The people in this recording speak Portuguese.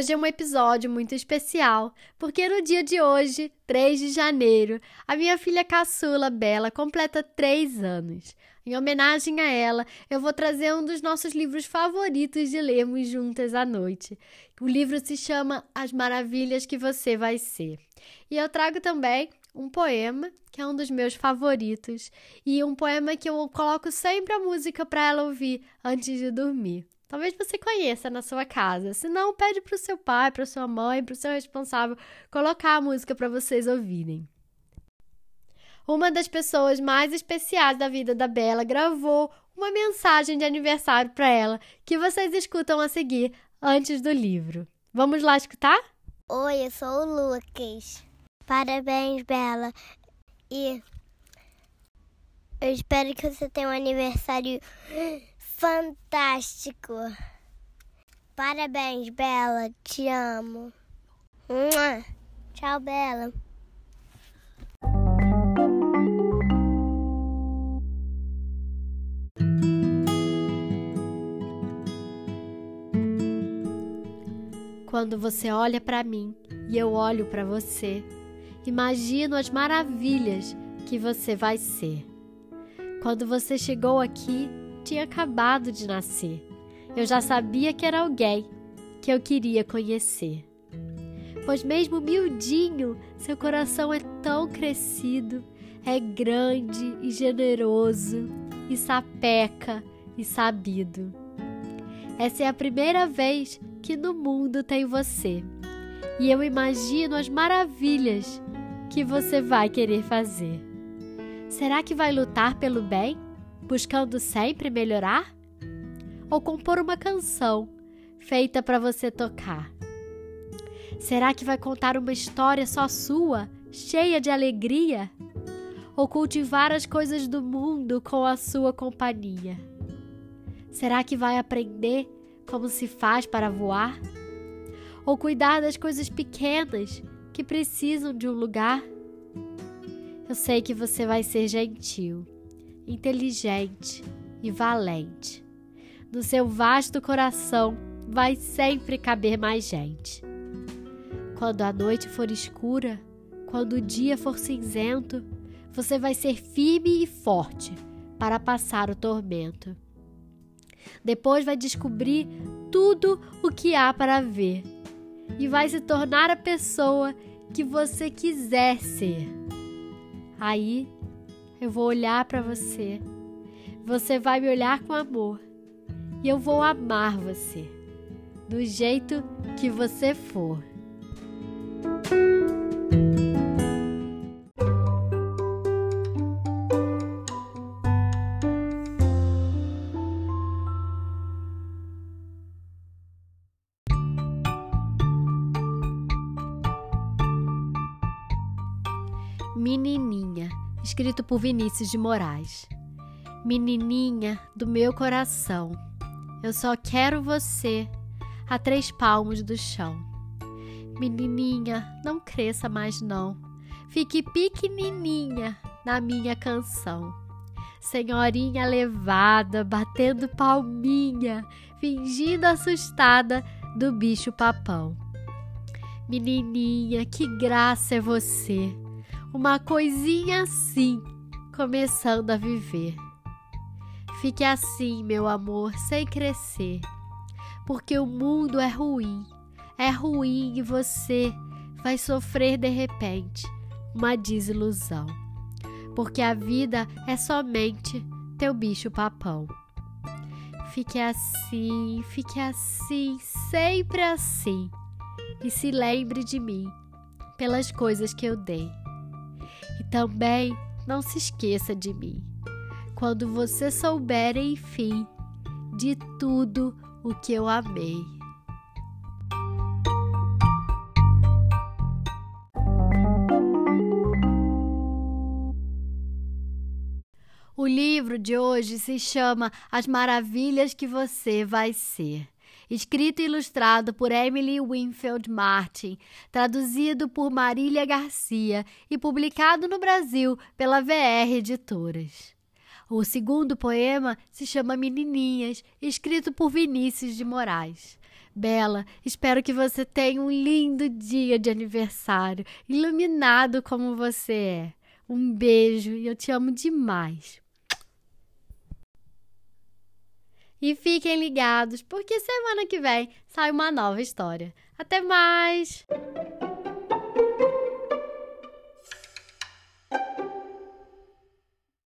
Hoje é um episódio muito especial, porque no dia de hoje, 3 de janeiro, a minha filha caçula Bela completa 3 anos. Em homenagem a ela, eu vou trazer um dos nossos livros favoritos de lermos juntas à noite. O livro se chama As Maravilhas que Você Vai Ser. E eu trago também um poema, que é um dos meus favoritos, e um poema que eu coloco sempre a música para ela ouvir antes de dormir. Talvez você conheça na sua casa. Se não, pede para o seu pai, para sua mãe, para o seu responsável colocar a música para vocês ouvirem. Uma das pessoas mais especiais da vida da Bela gravou uma mensagem de aniversário para ela que vocês escutam a seguir antes do livro. Vamos lá escutar? Oi, eu sou o Lucas. Parabéns, Bela. E eu espero que você tenha um aniversário fantástico. Parabéns, Bela. Te amo. Tchau, Bela. Quando você olha para mim e eu olho para você, imagino as maravilhas que você vai ser. Quando você chegou aqui, tinha acabado de nascer. Eu já sabia que era alguém que eu queria conhecer. Pois, mesmo miudinho, seu coração é tão crescido, é grande e generoso, e sapeca e sabido. Essa é a primeira vez que no mundo tem você, e eu imagino as maravilhas que você vai querer fazer. Será que vai lutar pelo bem? Buscando sempre melhorar? Ou compor uma canção feita para você tocar? Será que vai contar uma história só sua, cheia de alegria? Ou cultivar as coisas do mundo com a sua companhia? Será que vai aprender como se faz para voar? Ou cuidar das coisas pequenas que precisam de um lugar? Eu sei que você vai ser gentil inteligente e valente. No seu vasto coração vai sempre caber mais gente. Quando a noite for escura, quando o dia for cinzento, você vai ser firme e forte para passar o tormento. Depois vai descobrir tudo o que há para ver e vai se tornar a pessoa que você quiser ser. Aí eu vou olhar para você. Você vai me olhar com amor. E eu vou amar você. Do jeito que você for. Menininha escrito por Vinícius de Moraes. Menininha do meu coração, eu só quero você a três palmos do chão. Menininha, não cresça mais não, fique pequenininha na minha canção. Senhorinha levada, batendo palminha, fingindo assustada do bicho papão. Menininha, que graça é você! Uma coisinha assim, começando a viver. Fique assim, meu amor, sem crescer, porque o mundo é ruim, é ruim e você vai sofrer de repente uma desilusão, porque a vida é somente teu bicho papão. Fique assim, fique assim, sempre assim, e se lembre de mim pelas coisas que eu dei. E também não se esqueça de mim. Quando você souber, enfim, de tudo o que eu amei. O livro de hoje se chama As Maravilhas que Você Vai Ser escrito e ilustrado por Emily Winfield Martin, traduzido por Marília Garcia e publicado no Brasil pela VR Editoras. O segundo poema se chama Menininhas, escrito por Vinícius de Moraes. Bela, espero que você tenha um lindo dia de aniversário, iluminado como você é. Um beijo e eu te amo demais. E fiquem ligados, porque semana que vem sai uma nova história. Até mais!